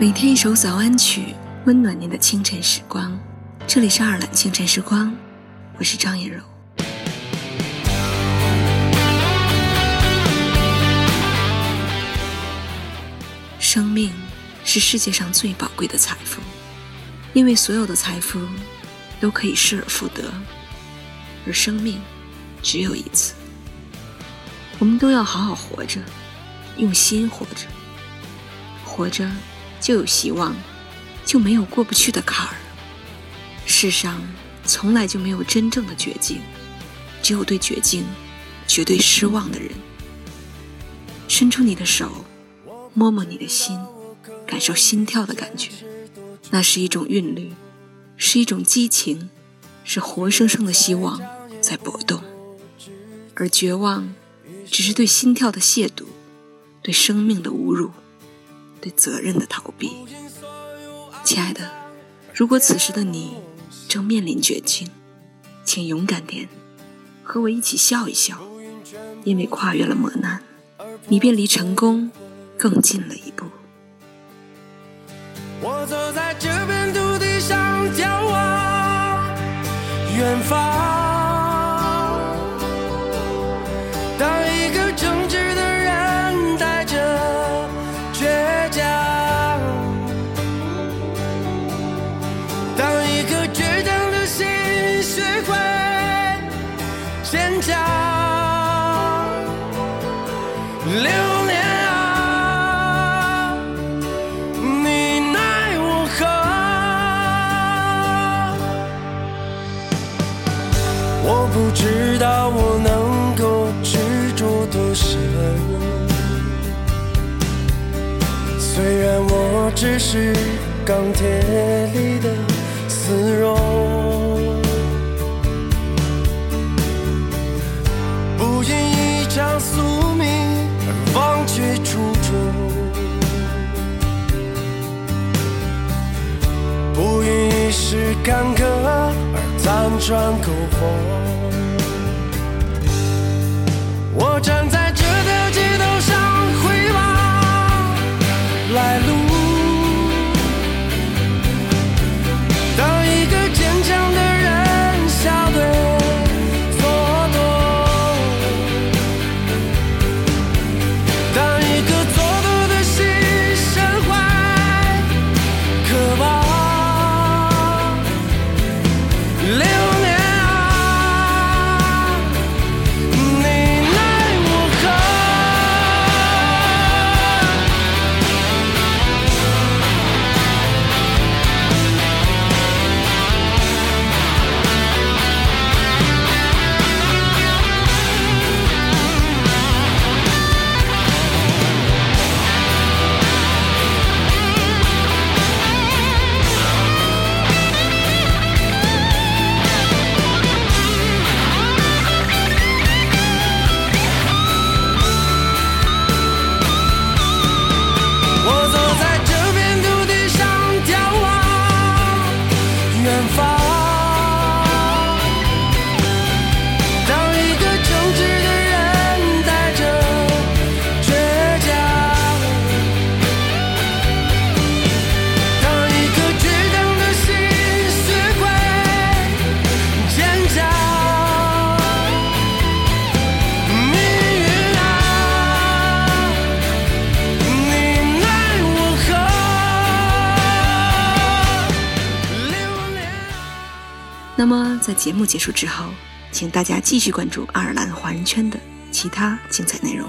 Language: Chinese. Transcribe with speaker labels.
Speaker 1: 每天一首早安曲，温暖您的清晨时光。这里是爱尔兰清晨时光，我是张妍柔。生命是世界上最宝贵的财富，因为所有的财富都可以失而复得，而生命只有一次。我们都要好好活着，用心活着，活着。就有希望，就没有过不去的坎儿。世上从来就没有真正的绝境，只有对绝境绝对失望的人。伸出你的手，摸摸你的心，感受心跳的感觉，那是一种韵律，是一种激情，是活生生的希望在搏动。而绝望，只是对心跳的亵渎，对生命的侮辱。对责任的逃避，亲爱的，如果此时的你正面临绝境，请勇敢点，和我一起笑一笑，因为跨越了磨难，你便离成功更近了一步。
Speaker 2: 我走在这片土地上眺望远方。学会坚强流年啊，你奈我何？我不知道我能够执着多深，虽然我只是钢铁里的丝绒。向宿命而忘却初衷。不因一时干戈而辗转苟活。我
Speaker 1: 站在。在节目结束之后，请大家继续关注爱尔兰华人圈的其他精彩内容。